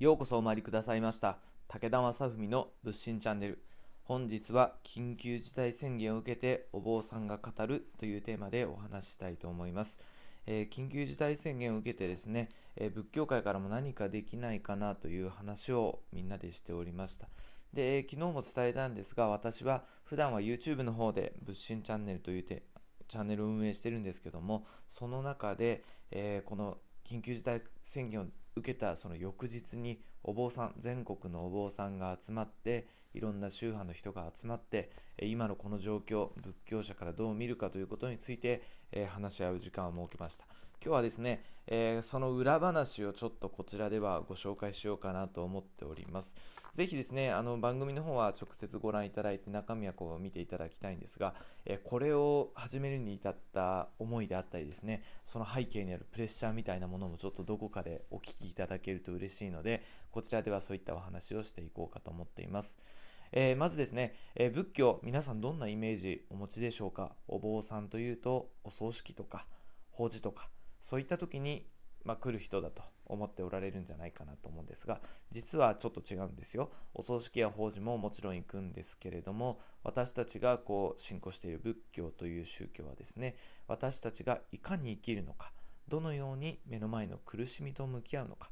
ようこそお参りくださいました。武田正文の仏心チャンネル。本日は緊急事態宣言を受けてお坊さんが語るというテーマでお話ししたいと思います、えー、緊急事態宣言を受けてですね、えー、仏教界からも何かできないかなという話をみんなでしておりました。で、え、昨日も伝えたんですが私は普段は YouTube の方で仏心チャンネルというてチャンネルを運営してるんですけどもその中で、えこの緊急事態宣言を受けたその翌日にお坊さん全国のお坊さんが集まっていろんな宗派の人が集まって今のこの状況仏教者からどう見るかということについて、話し合う時間を設けました。今日はですね、えー、その裏話をちょっとこちらではご紹介しようかなと思っております。ぜひですねあの番組の方は直接ご覧いただいて中身はこう見ていただきたいんですが、えー、これを始めるに至った思いであったりですねその背景にあるプレッシャーみたいなものもちょっとどこかでお聞きいただけると嬉しいのでこちらではそういったお話をしていこうかと思っています。えー、まずですね、えー、仏教、皆さんどんなイメージお持ちでしょうか？お坊さんというと、お葬式とか、法事とか、そういった時に、まあ、来る人だと思っておられるんじゃないかなと思うんですが実はちょっと違うんですよ。お葬式や法事ももちろん行くんですけれども私たちがこう信仰している仏教という宗教はですね私たちがいかに生きるのかどのように目の前の苦しみと向き合うのか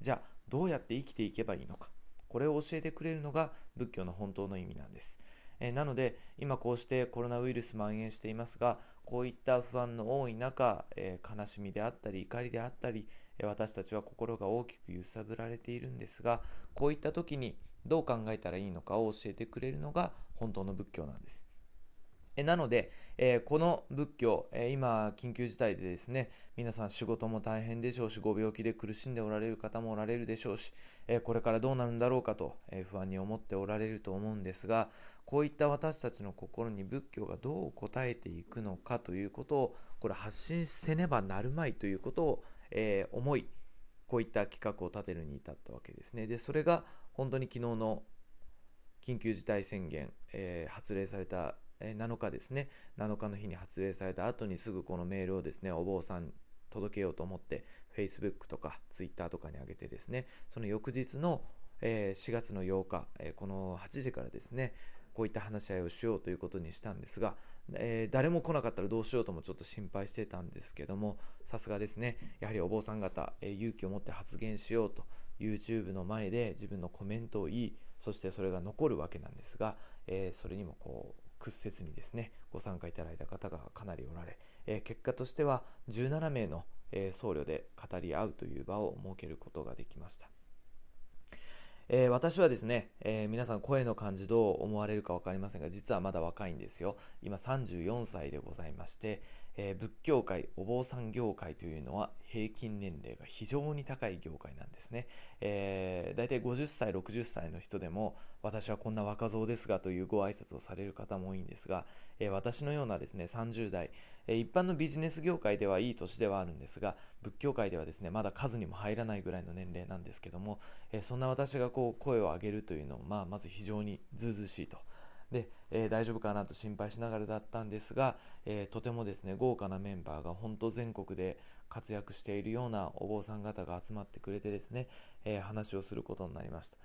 じゃあどうやって生きていけばいいのかこれを教えてくれるのが仏教の本当の意味なんです。えなので今こうしてコロナウイルス蔓延していますがこういった不安の多い中、え悲しみであったり怒りであったり、え私たちは心が大きく揺さぶられているんですがこういった時にどう考えたらいいのかを教えてくれるのが本当の仏教なんです。なので、えー、この仏教、えー、今、緊急事態でですね、皆さん仕事も大変でしょうし、ご病気で苦しんでおられる方もおられるでしょうし、えー、これからどうなるんだろうかと、え不安に思っておられると思うんですが、こういった私たちの心に仏教がどう応えていくのかということを、これ発信せねばなるまいということを、え思い、こういった企画を立てるに至ったわけですね。で、それが本当に昨日の緊急事態宣言、え発令された7日ですね、7日の日に発令された後にすぐこのメールをですね、お坊さん届けようと思って、Facebook とか Twitter とかに上げてですね、その翌日の、え4月の8日、えこの8時からですね、こういった話し合いをしようということにしたんですが、えー、誰も来なかったらどうしようともちょっと心配してたんですけども、さすがですね、やはりお坊さん方、え、勇気を持って発言しようと、YouTube の前で自分のコメントを言い、そしてそれが残るわけなんですが、え、それにもこう、屈折にですね、ご参加いただいた方がかなりおられ、え、結果としては17名の、え、僧侶で語り合うという場を設けることができました。えー、私はですね、えー、皆さん声の感じどう思われるか分かりませんが、実はまだ若いんですよ。今34歳でございまして、えー、仏教界、お坊さん業界というのは平均年齢が非常に高い業界なんですね。えー、大体50歳、60歳の人でも、私はこんな若造ですがというご挨拶をされる方も多いんですが、えー、私のようなですね、30代、えー、一般のビジネス業界ではいい年ではあるんですが、仏教界ではですね、まだ数にも入らないぐらいの年齢なんですけども、えそんな私がこう声を上げるというのを、まあ、まず非常にずうずしいと。で、えー、大丈夫かなと心配しながらだったんですが、えー、とてもですね豪華なメンバーが本当全国で活躍しているようなお坊さん方が集まってくれてですね、えー、話をすることになりました。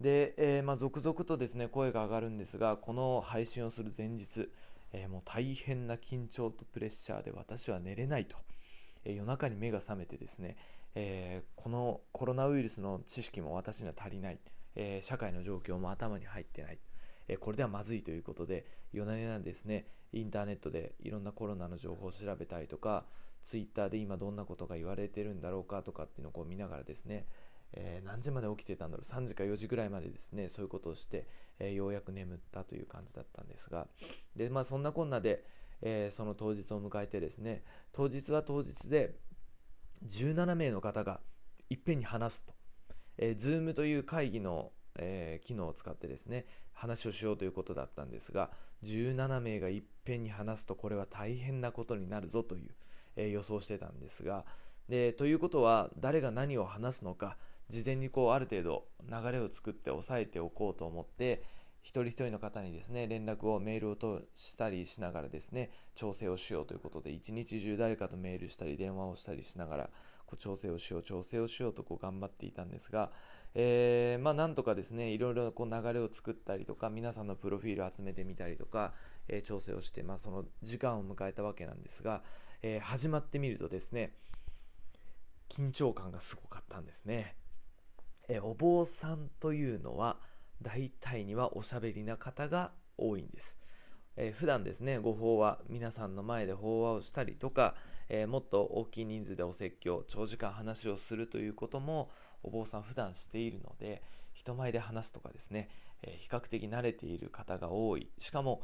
で、えまあ、続々とですね声が上がるんですがこの配信をする前日、えもう大変な緊張とプレッシャーで私は寝れないと、夜中に目が覚めてですね、えこのコロナウイルスの知識も私には足りない、え社会の状況も頭に入ってない。えこれではまずいということで、夜な夜なですね、インターネットでいろんなコロナの情報を調べたりとか、ツイッターで今どんなことが言われてるんだろうかとかっていうのをこう見ながらですね、えー、何時まで起きてたんだろう、3時か4時ぐらいまでですね、そういうことをして、えー、ようやく眠ったという感じだったんですが、で、まあそんなこんなで、えー、その当日を迎えてですね、当日は当日で17名の方がいっぺんに話すと。えー、Zoom という会議のえー、機能を使ってですね、話をしようということだったんですが、17名がいっぺんに話すとこれは大変なことになるぞという、えー、予想してたんですが、で、ということは誰が何を話すのか、事前にこうある程度流れを作って押さえておこうと思って、一人一人の方にですね、連絡をメールをとしたりしながらですね、調整をしようということで、一日中誰かとメールしたり電話をしたりしながら、こう調整をしよう調整をしようとこう頑張っていたんですが、えー、まあなんとかですねいろいろこう流れを作ったりとか皆さんのプロフィールを集めてみたりとか、えー、調整をして、まあ、その時間を迎えたわけなんですが、えー、始まってみるとですね緊張感がすごかったんですね、えお坊さんというのは大体にはおしゃべりな方が多いんです。えー、普段ですね、ご法話、皆さんの前で法話をしたりとか、えー、もっと大きい人数でお説教、長時間話をするということも、お坊さん普段しているので、人前で話すとかですね、えー、比較的慣れている方が多い。しかも、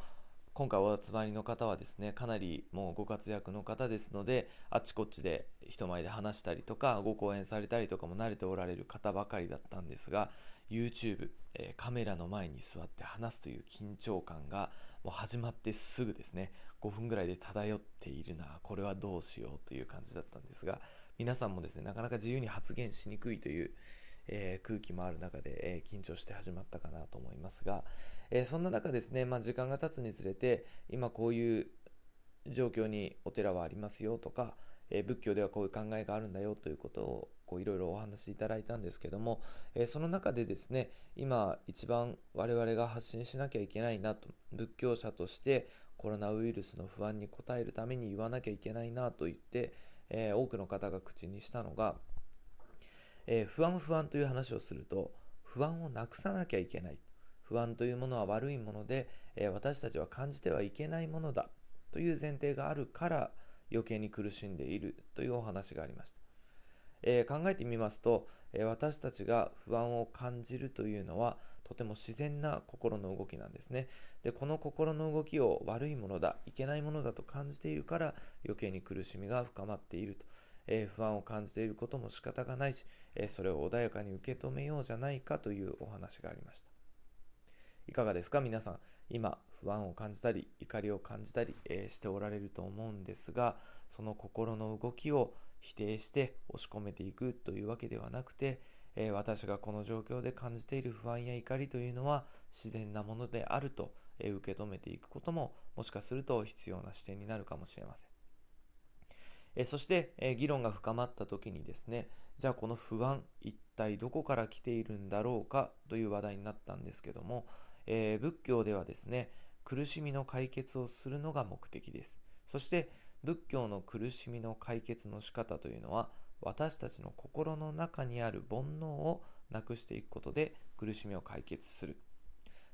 今回お集まりの方はですね、かなりもうご活躍の方ですので、あちこちで人前で話したりとか、ご講演されたりとかも慣れておられる方ばかりだったんですが、YouTube、えー、カメラの前に座って話すという緊張感がもう始まってすぐですね、5分ぐらいで漂っているな、これはどうしようという感じだったんですが、皆さんもですね、なかなか自由に発言しにくいという、えー、空気もある中で、えー、緊張して始まったかなと思いますが、えー、そんな中ですね、まあ、時間が経つにつれて、今こういう状況にお寺はありますよとか、え仏教ではこういう考えがあるんだよということをこういろいろお話しいただいたんですけども、えその中でですね今一番我々が発信しなきゃいけないなと仏教者としてコロナウイルスの不安に応えるために言わなきゃいけないなと言って、え多くの方が口にしたのが、え不安不安という話をすると不安をなくさなきゃいけない。不安というものは悪いもので、え私たちは感じてはいけないものだ。という前提があるから余計に苦しんでいる。というお話がありました。えー、考えてみますと、えー、私たちが不安を感じるというのはとても自然な心の動きなんですね。で、この心の動きを悪いものだ、いけないものだと感じているから余計に苦しみが深まっていると。えー、不安を感じていることも仕方がないし、えそれを穏やかに受け止めようじゃないかというお話がありました。いかがですか？皆さん。今、不安を感じたり、怒りを感じたり、えしておられると思うんですが、その心の動きを否定して押し込めていくというわけではなくて、えー、私がこの状況で感じている不安や怒りというのは自然なものであると、えー、受け止めていくことももしかすると必要な視点になるかもしれません。えー、そして、え議論が深まった時にですね、じゃあこの不安、一体どこから来ているんだろうかという話題になったんですけども、え仏教ではですね、苦しみの解決をするのが目的です。そして、仏教の苦しみの解決の仕方というのは私たちの心の中にある煩悩をなくしていくことで苦しみを解決する。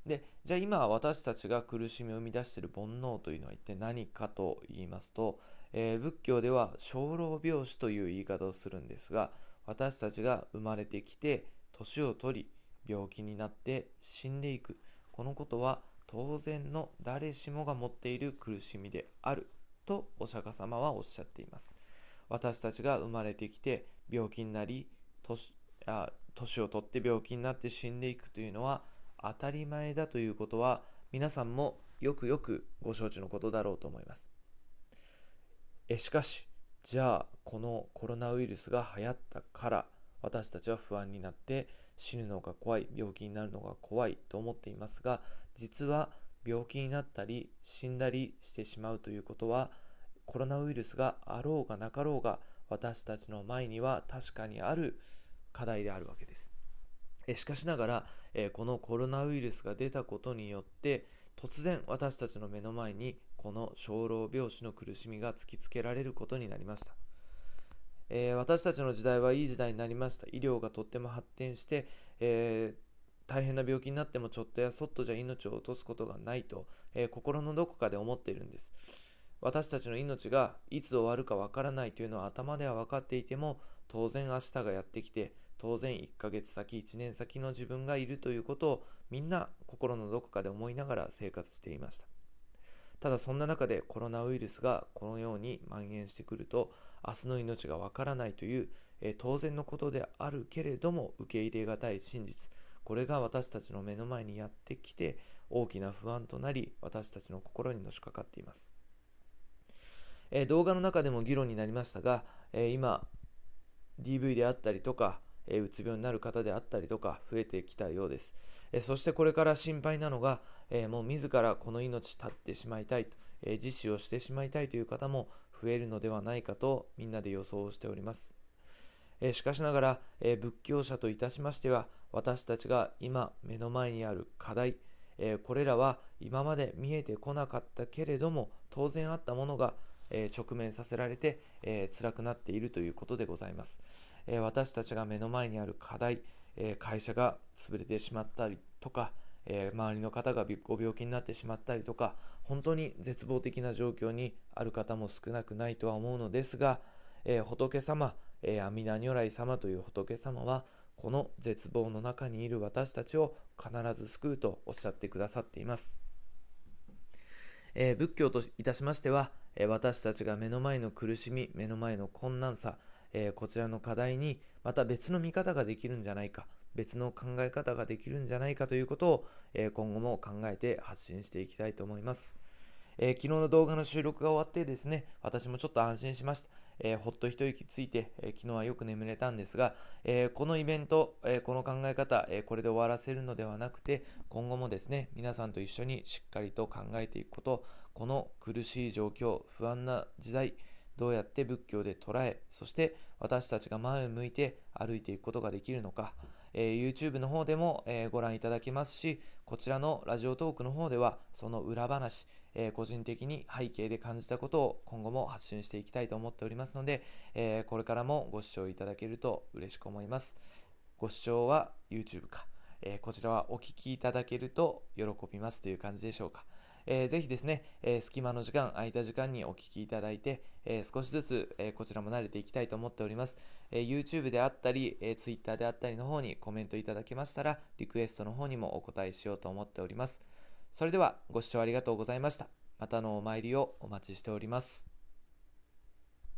で、じゃあ今私たちが苦しみを生み出している煩悩というのは一体何かと言いますと、えー、仏教では生老病死という言い方をするんですが、私たちが生まれてきて年を取り病気になって死んでいく。このことは当然の誰しもが持っている苦しみであるとお釈迦様はおっしゃっています。私たちが生まれてきて病気になり、年あ年を取って病気になって死んでいくというのは当たり前だということは皆さんもよくよくご承知のことだろうと思います。えしかし、じゃあこのコロナウイルスが流行ったから私たちは不安になって死ぬのが怖い、病気になるのが怖いと思っていますが、実は病気になったり死んだりしてしまうということはコロナウイルスがあろうがなかろうが私たちの前には確かにある課題であるわけです。しかしながら、このコロナウイルスが出たことによって突然私たちの目の前にこの生老病死の苦しみが突きつけられることになりました。えー、私たちの時代はいい時代になりました。医療がとっても発展して、えー大変な病気になってもちょっとやそっとじゃ命を落とすことがないと、えー、心のどこかで思っているんです。私たちの命がいつ終わるかわからないというのは頭では分かっていても、当然明日がやってきて、当然1ヶ月先、1年先の自分がいるということをみんな心のどこかで思いながら生活していました。ただそんな中でコロナウイルスがこのように蔓延してくると、明日の命がわからないという、えー、当然のことであるけれども受け入れがたい真実。これが私たちの目の前にやってきて大きな不安となり私たちの心にのしかかっています、え、動画の中でも議論になりましたが、え、今 DV であったりとか、え、うつ病になる方であったりとか増えてきたようです、えそしてこれから心配なのが、えもう自らこの命絶ってしまいたいと、え自死をしてしまいたいという方も増えるのではないかとみんなで予想をしております。えしかしながら、え仏教者といたしましては、私たちが今目の前にある課題、えこれらは今まで見えてこなかったけれども、当然あったものが、え直面させられて、え辛くなっているということでございます。え私たちが目の前にある課題、え会社が潰れてしまったりとか、え周りの方がご病気になってしまったりとか、本当に絶望的な状況にある方も少なくないとは思うのですが、え仏様、え阿弥陀如来様という仏様は、この絶望の中にいる私たちを必ず救うとおっしゃってくださっています。え、仏教といたしましては、え、私たちが目の前の苦しみ、目の前の困難さ、え、こちらの課題にまた別の見方ができるんじゃないか、別の考え方ができるんじゃないかということを、え今後も考えて発信していきたいと思います。えー、昨日の動画の収録が終わってですね、私もちょっと安心しました。えー、ほっと一息ついて、えー、昨日はよく眠れたんですが、えこのイベント、えこの考え方、えこれで終わらせるのではなくて、今後もですね、皆さんと一緒にしっかりと考えていくこと、この苦しい状況、不安な時代、どうやって仏教で捉え、そして私たちが前を向いて歩いていくことができるのか、えー、YouTube の方でも、えー、ご覧いただけますし、こちらのラジオトークの方では、その裏話、えー、個人的に背景で感じたことを今後も発信していきたいと思っておりますので、えこれからもご視聴いただけると嬉しく思います。ご視聴は YouTube か、えこちらはお聞きいただけると喜びますという感じでしょうか。えー、ぜひですね、えー、隙間の時間、空いた時間にお聞きいただいて、えー、少しずつ、えこちらも慣れていきたいと思っております。え YouTube であったり、え Twitter であったりの方にコメントいただけましたら、リクエストの方にもお答えしようと思っております。それでは、ご視聴ありがとうございました。またのお参りをお待ちしております。